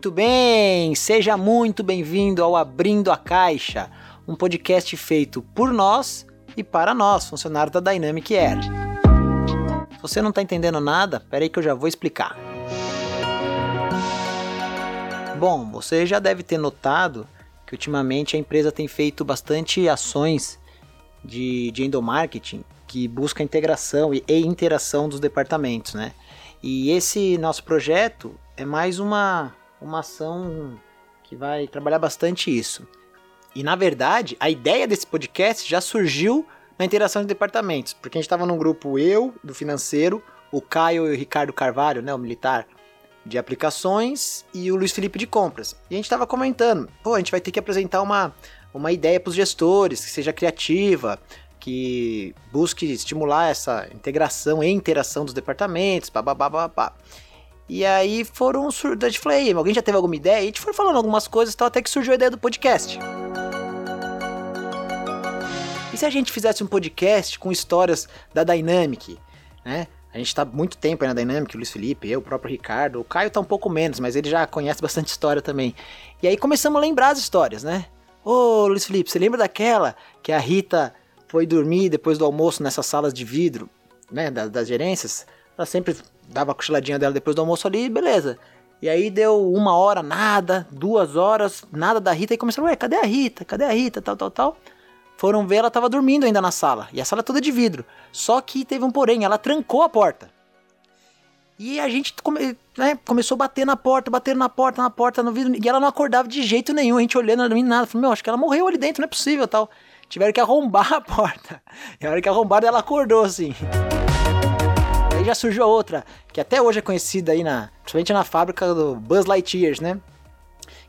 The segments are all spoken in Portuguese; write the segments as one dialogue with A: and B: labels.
A: Muito bem, seja muito bem-vindo ao Abrindo a Caixa, um podcast feito por nós e para nós, funcionários da Dynamic Air. Se você não está entendendo nada, peraí que eu já vou explicar. Bom, você já deve ter notado que ultimamente a empresa tem feito bastante ações de, de endomarketing que busca a integração e, e interação dos departamentos, né? E esse nosso projeto é mais uma, uma ação que vai trabalhar bastante isso. E na verdade, a ideia desse podcast já surgiu na interação de departamentos, porque a gente estava num grupo eu, do financeiro, o Caio e o Ricardo Carvalho, né, o militar de aplicações, e o Luiz Felipe de compras. E a gente estava comentando, pô, a gente vai ter que apresentar uma, uma ideia para os gestores, que seja criativa, que busque estimular essa integração e interação dos departamentos, babá. E aí foram a gente falou, aí, alguém já teve alguma ideia? E a gente foi falando algumas coisas, então até que surgiu a ideia do podcast. E se a gente fizesse um podcast com histórias da Dynamic, né? A gente está muito tempo aí na Dynamic, o Luiz Felipe, eu, o próprio Ricardo, o Caio está um pouco menos, mas ele já conhece bastante história também. E aí começamos a lembrar as histórias, né? Ô, Luiz Felipe, você lembra daquela que a Rita foi dormir depois do almoço nessas salas de vidro, né, das, das gerências? Ela sempre dava a cochiladinha dela depois do almoço ali, beleza. E aí deu uma hora, nada, duas horas, nada da Rita, e começaram, ué, cadê a Rita? Cadê a Rita? Tal, tal, tal. Foram ver, ela tava dormindo ainda na sala. E a sala é toda de vidro. Só que teve um porém, ela trancou a porta. E a gente come, né, começou a bater na porta, bater na porta, na porta, no vidro. E ela não acordava de jeito nenhum. A gente olhando, não nada. Falei, meu, acho que ela morreu ali dentro, não é possível tal. Tiveram que arrombar a porta. E a hora que arrombaram, ela acordou assim. Aí já surgiu a outra, que até hoje é conhecida aí na. Principalmente na fábrica do Buzz Lightyear, né?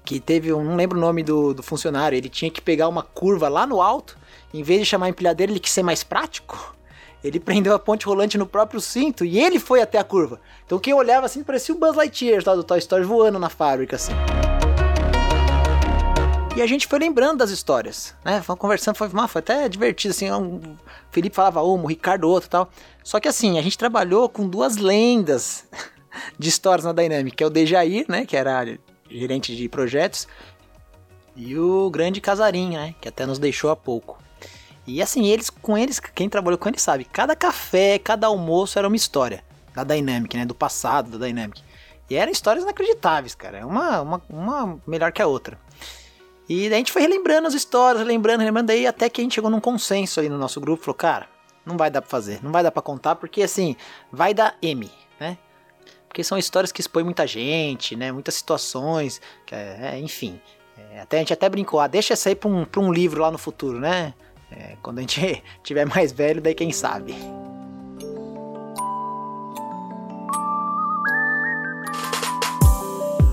A: Que teve um. Não lembro o nome do, do funcionário. Ele tinha que pegar uma curva lá no alto em vez de chamar empilhadeira, ele quis ser mais prático. Ele prendeu a ponte rolante no próprio cinto e ele foi até a curva. Então quem olhava assim parecia o Buzz Lightyear tá, do Toy Story voando na fábrica assim. E a gente foi lembrando das histórias, né? Foi conversando, foi, foi até divertido, assim. Um, Felipe falava uma, o Ricardo outro tal. Só que assim, a gente trabalhou com duas lendas de histórias na Dynamic, que é o Dejair, né? Que era gerente de projetos, e o grande Casarim, né? Que até nos deixou há pouco. E assim, eles com eles, quem trabalhou com eles sabe, cada café, cada almoço era uma história da Dynamic, né? Do passado da Dynamic. E eram histórias inacreditáveis, cara. Uma, uma, uma melhor que a outra. E a gente foi relembrando as histórias, relembrando, relembrando, daí até que a gente chegou num consenso aí no nosso grupo, falou, cara, não vai dar pra fazer, não vai dar pra contar, porque assim, vai dar M, né? Porque são histórias que expõem muita gente, né? Muitas situações, é, enfim. É, até, a gente até brincou, ah, deixa essa aí pra um, pra um livro lá no futuro, né? É, quando a gente tiver mais velho, daí quem sabe.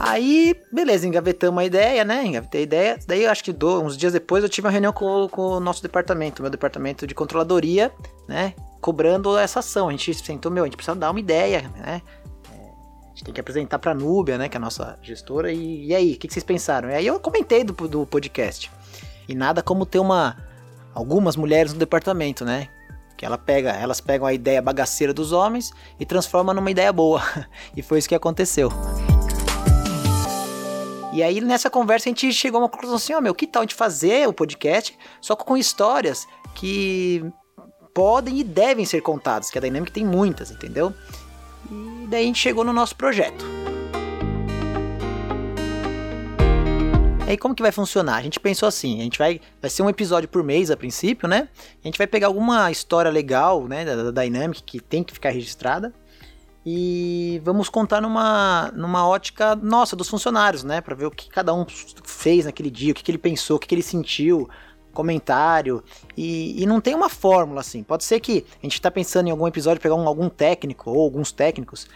A: Aí, beleza, engavetamos a ideia, né? Engavetei a ideia. Daí, acho que uns dias depois, eu tive uma reunião com, com o nosso departamento, meu departamento de controladoria, né? Cobrando essa ação. A gente sentou, meu, a gente precisa dar uma ideia, né? É, a gente tem que apresentar pra Núbia, né? Que é a nossa gestora. E, e aí, o que, que vocês pensaram? E aí eu comentei do, do podcast. E nada como ter uma algumas mulheres no departamento, né? Que ela pega, elas pegam a ideia bagaceira dos homens e transformam numa ideia boa. e foi isso que aconteceu. E aí nessa conversa a gente chegou a uma conclusão assim, ó, oh, meu, que tal a gente fazer o podcast só com histórias que podem e devem ser contadas, que a Dynamic tem muitas, entendeu? E daí a gente chegou no nosso projeto. E aí como que vai funcionar? A gente pensou assim, a gente vai, vai ser um episódio por mês a princípio, né? A gente vai pegar alguma história legal, né, da, da Dynamic que tem que ficar registrada e vamos contar numa, numa ótica nossa, dos funcionários, né? Para ver o que cada um fez naquele dia, o que, que ele pensou, o que, que ele sentiu, comentário. E, e, não tem uma fórmula assim. Pode ser que a gente está pensando em algum episódio pegar um, algum técnico ou alguns técnicos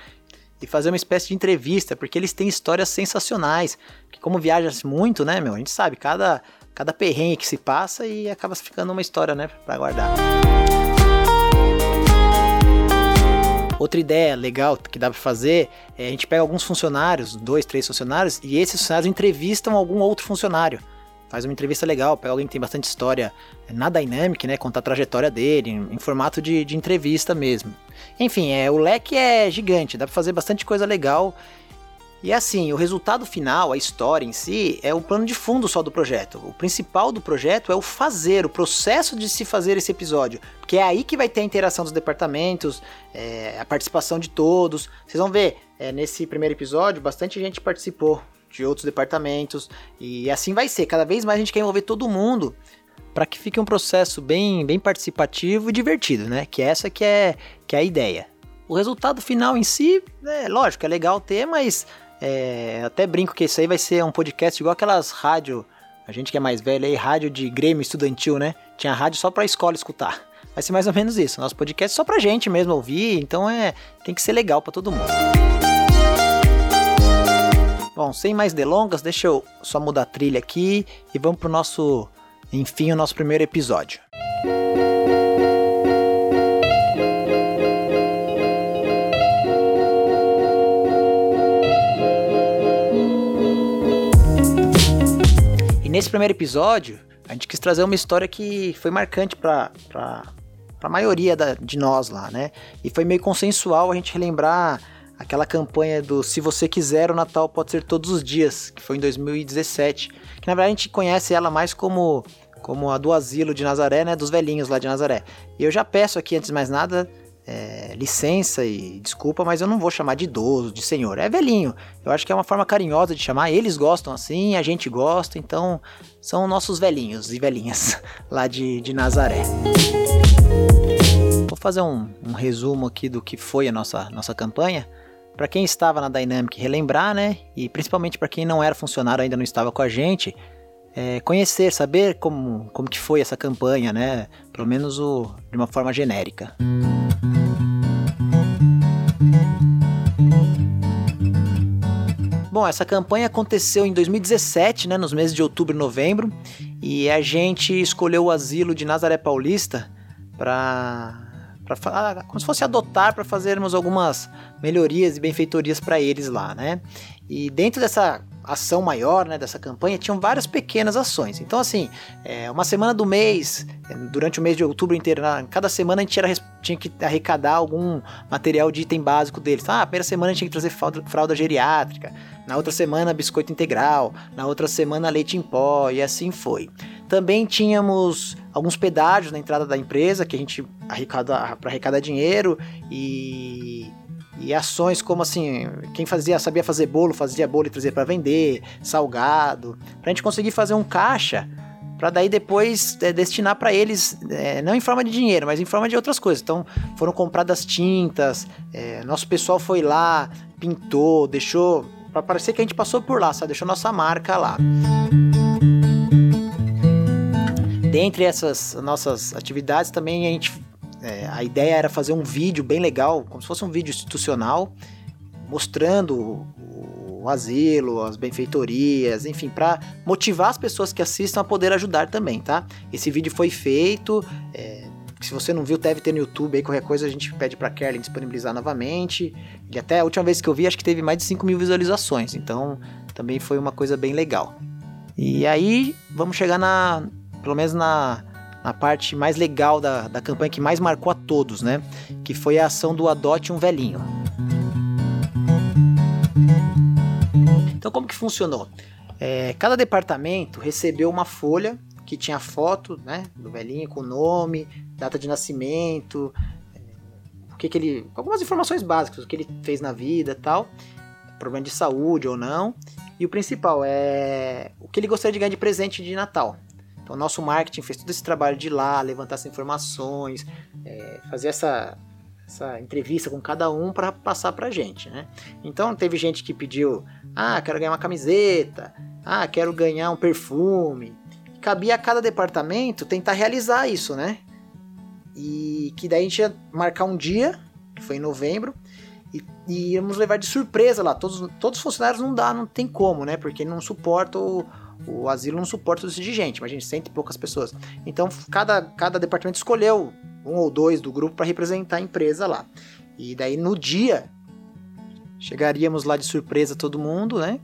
A: e fazer uma espécie de entrevista, porque eles têm histórias sensacionais. Que como viaja muito, né, meu? A gente sabe cada, cada perrengue que se passa e acaba ficando uma história, né, para guardar. Outra ideia legal que dá para fazer é a gente pega alguns funcionários, dois, três funcionários, e esses funcionários entrevistam algum outro funcionário. Faz uma entrevista legal, pega alguém que tem bastante história na Dynamic, né? Contar a trajetória dele, em, formato de, de entrevista mesmo. Enfim, é, o leque é gigante, dá pra fazer bastante coisa legal. E assim, o resultado final, a história em si, é o plano de fundo só do projeto. O principal do projeto é o fazer, o processo de se fazer esse episódio. Porque é aí que vai ter a interação dos departamentos, é, a participação de todos. Vocês vão ver, é, nesse primeiro episódio, bastante gente participou de outros departamentos. E assim vai ser. Cada vez mais a gente quer envolver todo mundo para que fique um processo bem, bem participativo e divertido, né? Que essa que é, que é a ideia. O resultado final em si, é lógico, é legal ter, mas é, até brinco que isso aí vai ser um podcast igual aquelas rádio, a gente que é mais velho aí, rádio de Grêmio estudantil, né? Tinha rádio só pra escola escutar. Vai ser mais ou menos isso. Nosso podcast é só pra gente mesmo ouvir, então é tem que ser legal para todo mundo. Bom, sem mais delongas, deixa eu só mudar a trilha aqui e vamos pro nosso, enfim, o nosso primeiro episódio. Nesse primeiro episódio, a gente quis trazer uma história que foi marcante para a maioria da, de nós lá, né? E foi meio consensual a gente relembrar aquela campanha do Se Você Quiser, o Natal Pode Ser Todos os Dias, que foi em 2017. Que na verdade a gente conhece ela mais como, como a do asilo de Nazaré, né? Dos velhinhos lá de Nazaré. E eu já peço aqui, antes de mais nada, é, licença e desculpa, mas eu não vou chamar de idoso, de senhor. É velhinho. Eu acho que é uma forma carinhosa de chamar. Eles gostam assim, a gente gosta, então são nossos velhinhos e velhinhas lá de, de Nazaré. Vou fazer um, um resumo aqui do que foi a nossa, nossa campanha. Para quem estava na Dynamic relembrar, né? E principalmente para quem não era funcionário ainda não estava com a gente, é, conhecer, saber como, como que foi essa campanha, né? Pelo menos o, de uma forma genérica. Bom, essa campanha aconteceu em 2017, né, nos meses de outubro e novembro, e a gente escolheu o asilo de Nazaré Paulista para para como se fosse adotar para fazermos algumas melhorias e benfeitorias para eles lá, né? E dentro dessa ação maior, né, dessa campanha, tinham várias pequenas ações. Então, assim, é, uma semana do mês, é, durante o mês de outubro inteiro, na, cada semana a gente era, tinha que arrecadar algum material de item básico deles. Ah, a primeira semana a gente tinha que trazer fralda, fralda geriátrica, na outra semana biscoito integral, na outra semana leite em pó e assim foi. Também tínhamos alguns pedágios na entrada da empresa que a gente arrecada para arrecadar dinheiro e e ações como assim, quem fazia, sabia fazer bolo, fazia bolo e trazia para vender, salgado, pra gente conseguir fazer um caixa para daí depois é, destinar para eles, é, não em forma de dinheiro, mas em forma de outras coisas. Então foram compradas tintas, é, nosso pessoal foi lá, pintou, deixou para parecer que a gente passou por lá, sabe? Deixou nossa marca lá. Dentre essas nossas atividades também a gente é, a ideia era fazer um vídeo bem legal, como se fosse um vídeo institucional, mostrando o, asilo, as benfeitorias, enfim, para motivar as pessoas que assistam a poder ajudar também, tá? Esse vídeo foi feito, é, se você não viu, deve ter no YouTube aí, qualquer coisa a gente pede para Kerlin disponibilizar novamente. E até a última vez que eu vi, acho que teve mais de 5 mil visualizações, então também foi uma coisa bem legal. E aí, vamos chegar na, pelo menos na na parte mais legal da, da campanha que mais marcou a todos, né? Que foi a ação do Adote um Velhinho. Então, como que funcionou? É, cada departamento recebeu uma folha que tinha foto né, do velhinho com nome, data de nascimento, é, o que, que ele. algumas informações básicas, o que ele fez na vida tal, problema de saúde ou não. E o principal é o que ele gostaria de ganhar de presente de Natal. Então, nosso marketing fez todo esse trabalho de ir lá, levantar essas informações, é, fazer essa, essa entrevista com cada um para passar para a gente, né? Então, teve gente que pediu, ah, quero ganhar uma camiseta, ah, quero ganhar um perfume. Cabia a cada departamento tentar realizar isso, né? E que daí a gente ia marcar um dia, que foi em novembro, e, e íamos levar de surpresa lá. Todos, todos os funcionários não dá, não tem como, né? Porque não suporta o, o asilo não suporta isso de gente, imagina, cento e poucas pessoas. Então, cada, cada departamento escolheu um ou dois do grupo para representar a empresa lá. E daí, no dia, chegaríamos lá de surpresa todo mundo, né?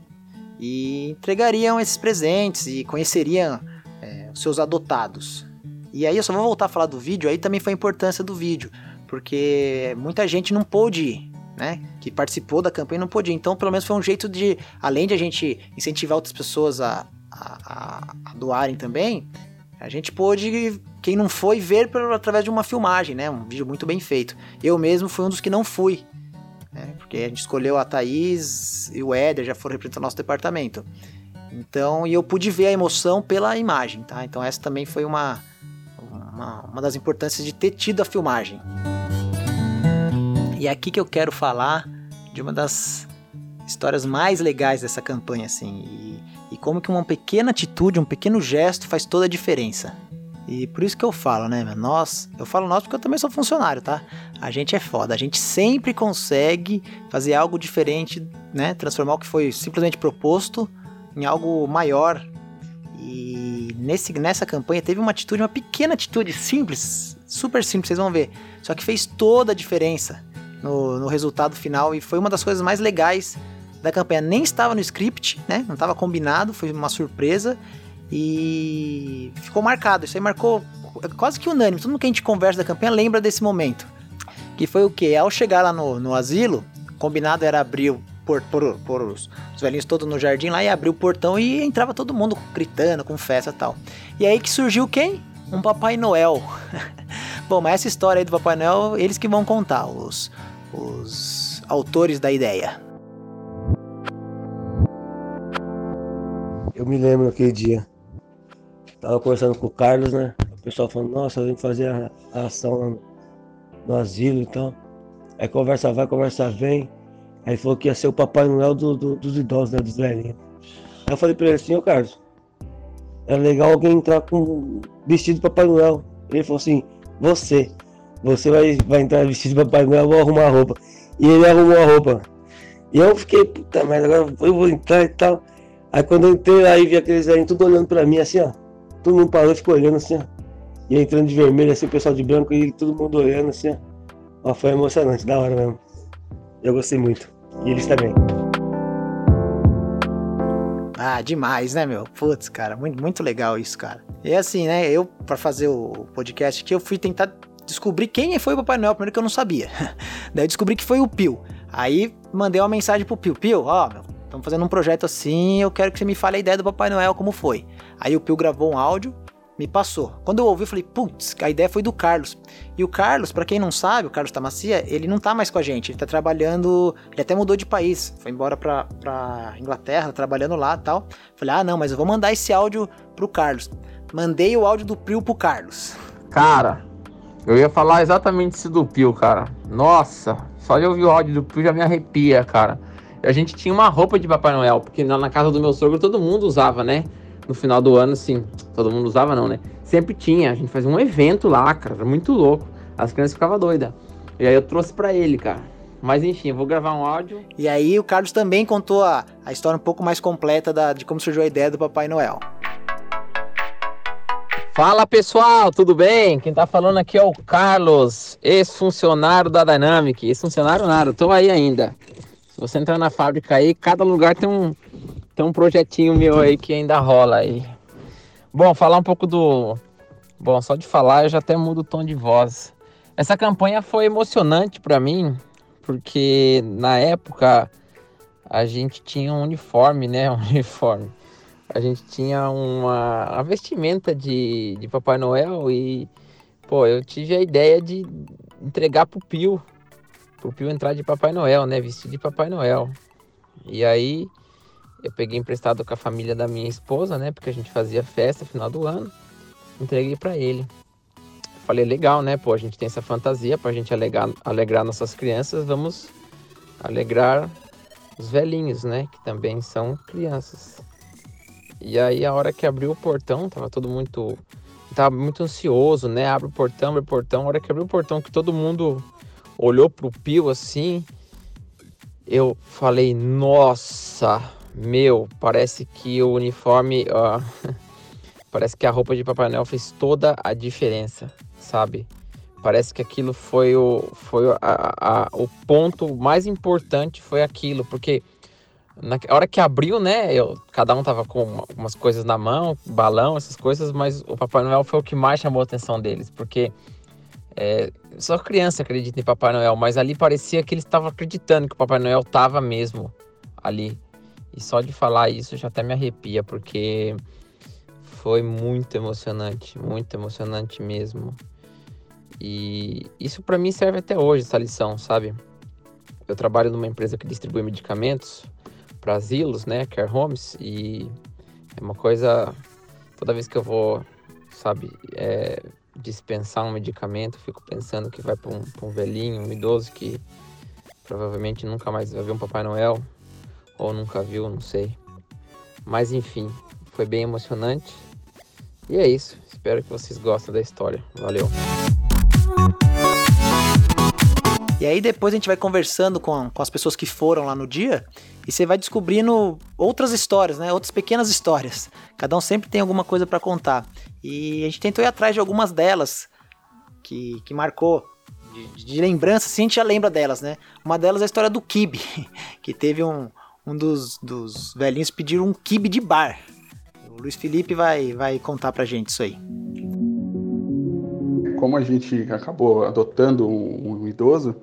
A: E entregariam esses presentes e conheceriam é, os seus adotados. E aí, eu só vou voltar a falar do vídeo, aí também foi a importância do vídeo, porque muita gente não pôde né, que participou da campanha não podia. Então, pelo menos foi um jeito de, além de a gente incentivar outras pessoas a, a, a doarem também, a gente pôde, quem não foi, ver através de uma filmagem, né, um vídeo muito bem feito. Eu mesmo fui um dos que não fui, né, porque a gente escolheu a Thaís e o Éder, já foram representar nosso departamento. Então, e eu pude ver a emoção pela imagem, tá? Então essa também foi uma, uma, uma das importâncias de ter tido a filmagem. E é aqui que eu quero falar de uma das histórias mais legais dessa campanha, assim, e, e como que uma pequena atitude, um pequeno gesto faz toda a diferença. E por isso que eu falo, né, nós, eu falo nós porque eu também sou funcionário, tá? A gente é foda, a gente sempre consegue fazer algo diferente, né, transformar o que foi simplesmente proposto em algo maior. E nesse, nessa campanha teve uma atitude, uma pequena atitude simples, super simples, vocês vão ver. Só que fez toda a diferença no, no resultado final e foi uma das coisas mais legais da campanha. Nem estava no script, né? Não estava combinado, foi uma surpresa e ficou marcado. Isso aí marcou quase que unânime. Tudo que a gente conversa da campanha lembra desse momento. Que foi o que? Ao chegar lá no, no asilo, combinado era abrir por, por, por os, os, velhinhos todos no jardim lá e abriu o portão e entrava todo mundo gritando, com festa tal. E aí que surgiu quem? Um Papai Noel. Bom, mas essa história aí do Papai Noel, eles que vão contar, os, os autores da ideia.
B: Eu me lembro aquele dia. Tava conversando com o Carlos, né? O pessoal falando, nossa, vem fazer a, a ação lá no, no asilo e tal. Aí conversa vai, conversa vem. Aí falou que ia ser o Papai Noel do, do, dos idosos, né? Dos velhinhos. Aí eu falei pra ele assim, ô Carlos, é legal alguém entrar com vestido de Papai Noel. Ele falou assim, você. Você vai, vai entrar vestido de Papai Noel, eu vou arrumar a roupa. E ele arrumou a roupa. E eu fiquei, puta merda, agora eu vou entrar e tal. Aí quando eu entrei lá e vi aqueles velhinhos tudo olhando pra mim assim, ó. Todo mundo parou ficou olhando assim, ó. E entrando de vermelho, assim, o pessoal de branco e todo mundo olhando assim, ó. ó foi emocionante, da hora mesmo. Eu gostei muito. E eles também.
A: Ah, demais, né, meu? Putz, cara, muito, muito legal isso, cara. E assim, né, eu, para fazer o podcast aqui, eu fui tentar descobrir quem foi o Papai Noel, primeiro que eu não sabia. Daí eu descobri que foi o Pio. Aí mandei uma mensagem pro Pio, Pio, ó, estamos fazendo um projeto assim, eu quero que você me fale a ideia do Papai Noel, como foi. Aí o Pio gravou um áudio, me passou. Quando eu ouvi, eu falei, putz, a ideia foi do Carlos. E o Carlos, para quem não sabe, o Carlos Tamacia, ele não tá mais com a gente, ele tá trabalhando, ele até mudou de país, foi embora pra, pra Inglaterra, trabalhando lá tal. Falei, ah, não, mas eu vou mandar esse áudio pro Carlos. Mandei o áudio do Pio pro Carlos.
C: Cara, eu ia falar exatamente isso do Pio, cara. Nossa, só de ouvir o áudio do Pio já me arrepia, cara. A gente tinha uma roupa de Papai Noel, porque na casa do meu sogro todo mundo usava, né? no final do ano, assim, todo mundo usava não, né? Sempre tinha, a gente fazia um evento lá, cara, era muito louco. As crianças ficavam doidas. E aí eu trouxe para ele, cara. Mas enfim, eu vou gravar um áudio.
A: E aí o Carlos também contou a, a história um pouco mais completa da, de como surgiu a ideia do Papai Noel.
C: Fala pessoal, tudo bem? Quem tá falando aqui é o Carlos, ex-funcionário da Dynamic. Ex-funcionário nada, tô aí ainda. Se você entrar na fábrica aí, cada lugar tem um, tem um projetinho meu aí que ainda rola aí. Bom, falar um pouco do. Bom, só de falar eu já até mudo o tom de voz. Essa campanha foi emocionante para mim, porque na época a gente tinha um uniforme, né? Um uniforme. A gente tinha uma, uma vestimenta de, de Papai Noel e, pô, eu tive a ideia de entregar pro Pio, pro Pio entrar de Papai Noel, né? Vestido de Papai Noel. E aí eu peguei emprestado com a família da minha esposa, né? Porque a gente fazia festa no final do ano. Entreguei para ele. Falei, legal, né? Pô, a gente tem essa fantasia pra gente alegrar, alegrar nossas crianças. Vamos alegrar os velhinhos, né? Que também são crianças. E aí, a hora que abriu o portão, tava todo muito. Tava muito ansioso, né? Abre o portão, abre o portão. A hora que abriu o portão, que todo mundo olhou pro Pio assim. Eu falei, nossa, meu, parece que o uniforme, uh, parece que a roupa de Papai Noel fez toda a diferença, sabe? Parece que aquilo foi o, foi a, a, o ponto mais importante foi aquilo, porque na hora que abriu, né, eu, cada um tava com uma, umas coisas na mão, balão, essas coisas, mas o Papai Noel foi o que mais chamou a atenção deles, porque É, só criança acredita em Papai Noel, mas ali parecia que eles estavam acreditando que o Papai Noel estava mesmo ali. E só de falar isso já até me arrepia, porque foi muito emocionante, muito emocionante mesmo. E isso para mim serve até hoje, essa lição, sabe? Eu trabalho numa empresa que distribui medicamentos para asilos, né, care homes, e é uma coisa toda vez que eu vou, sabe, é, dispensar um medicamento, fico pensando que vai para um, um velhinho, um idoso que provavelmente nunca mais vai ver um Papai Noel, ou nunca viu, não sei. Mas enfim, foi bem emocionante. E é isso. Espero que vocês gostem da história. Valeu.
A: E aí depois a gente vai conversando com, com as pessoas que foram lá no dia e você vai descobrindo outras histórias, né? Outras pequenas histórias. Cada um sempre tem alguma coisa para contar. E a gente tentou ir atrás de algumas delas que, que marcou. De, de lembrança, assim, a gente já lembra delas, né? Uma delas é a história do Kibe, que teve um, um dos, dos velhinhos pediu um kibe de bar. O Luiz Felipe vai, vai contar pra gente isso aí.
D: Como a gente acabou adotando um, um idoso,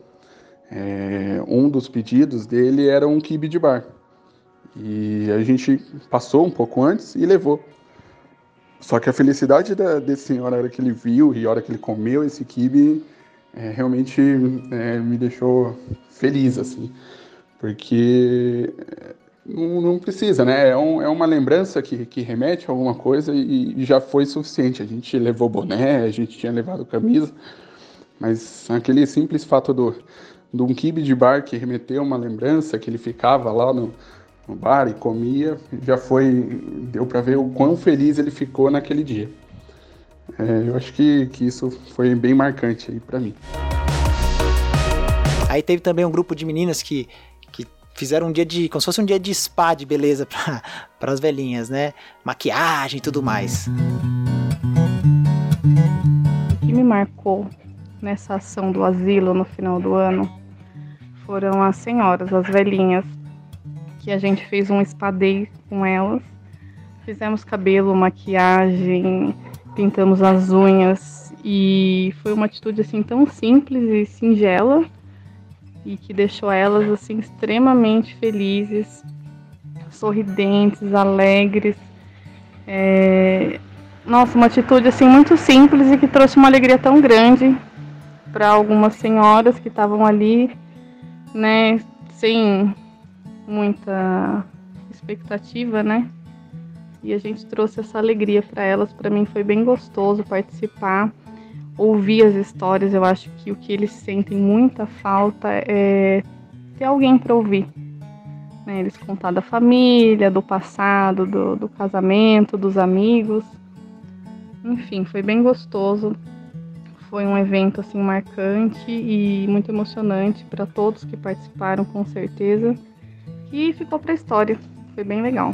D: é, um dos pedidos dele era um kibe de bar. E a gente passou um pouco antes e levou. Só que a felicidade da, desse senhor, na hora que ele viu e a hora que ele comeu esse kibe, é, realmente é, me deixou feliz, assim porque eh, não, não precisa, né? É, um, é, uma lembrança que, que remete a alguma coisa e, e, já foi suficiente. A gente levou boné, a gente tinha levado camisa, mas aquele simples fato do, de um kibe de bar que remeteu uma lembrança, que ele ficava lá no, no bar e comia, já foi, deu para ver o quão feliz ele ficou naquele dia. É, eu acho que, que isso foi bem marcante aí para mim.
A: Aí teve também um grupo de meninas que fizeram um dia de. como se fosse um dia de spa de beleza para as velhinhas, né? Maquiagem e tudo mais.
E: O que me marcou nessa ação do asilo no final do ano foram as senhoras, as velhinhas, que a gente fez um spa day com elas. Fizemos cabelo, maquiagem, pintamos as unhas e foi uma atitude assim tão simples e singela e que deixou elas assim extremamente felizes, sorridentes, alegres. É... Nossa, uma atitude assim muito simples e que trouxe uma alegria tão grande para algumas senhoras que estavam ali, né, sem muita expectativa, né? E a gente trouxe essa alegria para elas. Para mim foi bem gostoso participar ouvir as histórias, eu acho que o que eles sentem muita falta é ter alguém para ouvir. Né? Eles contar da família, do passado, do, do casamento, dos amigos. Enfim, foi bem gostoso. Foi um evento assim marcante e muito emocionante para todos que participaram, com certeza. E ficou para a história. Foi bem legal.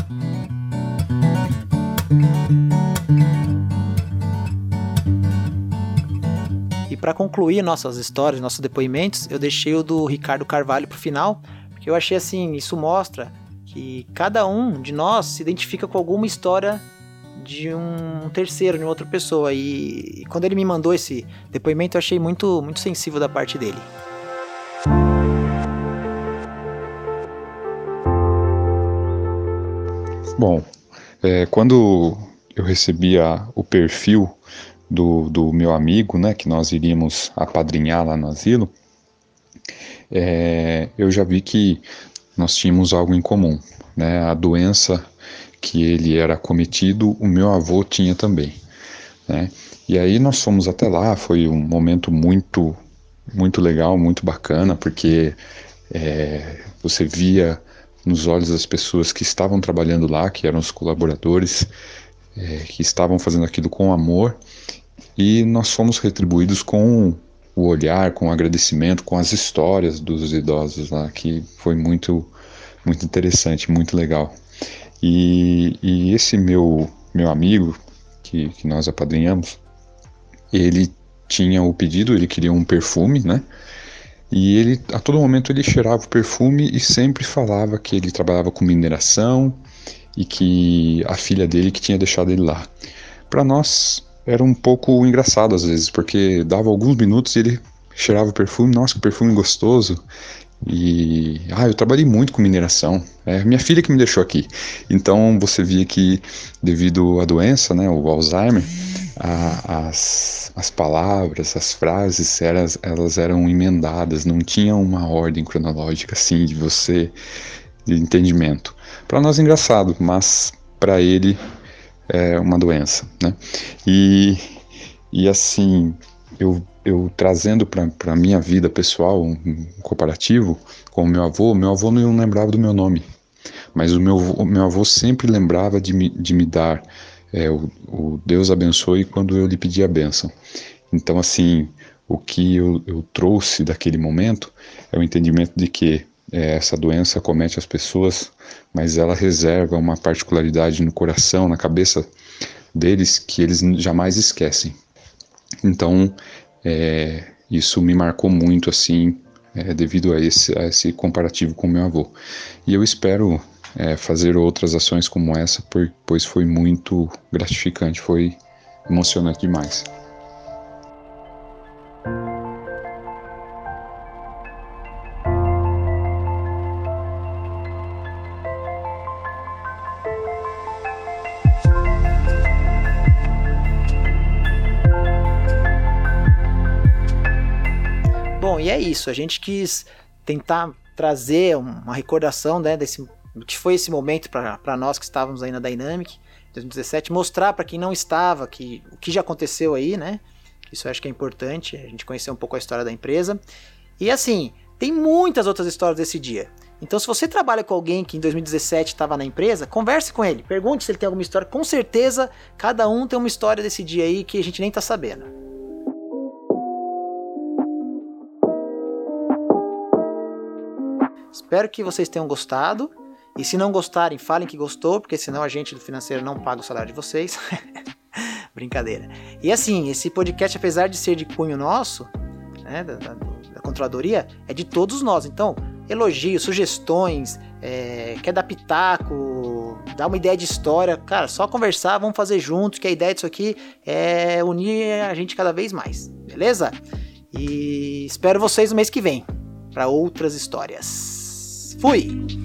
A: para concluir nossas histórias, nossos depoimentos, eu deixei o do Ricardo Carvalho pro final, porque eu achei assim, isso mostra que cada um de nós se identifica com alguma história de um terceiro, de outra pessoa. E, e quando ele me mandou esse depoimento, eu achei muito, muito sensível da parte dele.
F: Bom, é, quando eu recebi a, o perfil do, do meu amigo, né, que nós iríamos apadrinhar lá no asilo, é, eu já vi que nós tínhamos algo em comum, né, a doença que ele era cometido, o meu avô tinha também, né, e aí nós fomos até lá, foi um momento muito, muito legal, muito bacana, porque é, você via nos olhos das pessoas que estavam trabalhando lá, que eram os colaboradores, é, que estavam fazendo aquilo com amor e nós fomos retribuídos com o olhar, com o agradecimento, com as histórias dos idosos lá, que foi muito, muito interessante, muito legal. E, e esse meu, meu amigo, que, que nós apadrinhamos, ele tinha o pedido, ele queria um perfume, né? E ele, a todo momento, ele cheirava o perfume e sempre falava que ele trabalhava com mineração e que a filha dele que tinha deixado ele lá. Para nós era um pouco engraçado às vezes, porque dava alguns minutos e ele cheirava o perfume, nossa, que perfume gostoso. E ah, eu trabalhei muito com mineração. É minha filha que me deixou aqui. Então você via que devido à doença, né, o Alzheimer, a, as, as palavras, as frases, elas, elas eram emendadas, não tinha uma ordem cronológica assim de você de entendimento. Para nós é engraçado, mas para ele é uma doença, né? E, e assim, eu, eu trazendo para a minha vida pessoal um, comparativo com o meu avô, meu avô não lembrava do meu nome, mas o meu, o meu avô sempre lembrava de me, de me dar é, o, o, Deus abençoe quando eu lhe pedi a bênção. Então, assim, o que eu, eu trouxe daquele momento é o entendimento de que é, essa doença comete as pessoas, mas ela reserva uma particularidade no coração, na cabeça deles que eles jamais esquecem. Então, é, isso me marcou muito assim, é, devido a esse, a esse comparativo com meu avô. E eu espero é, fazer outras ações como essa, pois foi muito gratificante, foi emocionante demais.
A: E é isso. A gente quis tentar trazer uma recordação né, desse que foi esse momento para nós que estávamos aí na Dynamic 2017, mostrar para quem não estava que o que já aconteceu aí, né? Isso eu acho que é importante, a gente conhecer um pouco a história da empresa. E assim, tem muitas outras histórias desse dia. Então, se você trabalha com alguém que em 2017 estava na empresa, converse com ele, pergunte se ele tem alguma história. Com certeza, cada um tem uma história desse dia aí que a gente nem está sabendo. Espero que vocês tenham gostado. E se não gostarem, falem que gostou, porque senão a gente do financeiro não paga o salário de vocês. Brincadeira. E assim, esse podcast, apesar de ser de cunho nosso, né, da, da, da controladoria, é de todos nós. Então, elogios, sugestões, é, quer dar pitaco, dar uma ideia de história, cara, só conversar, vamos fazer juntos, que a ideia disso aqui é unir a gente cada vez mais, beleza? E espero vocês no mês que vem para outras histórias. Fui!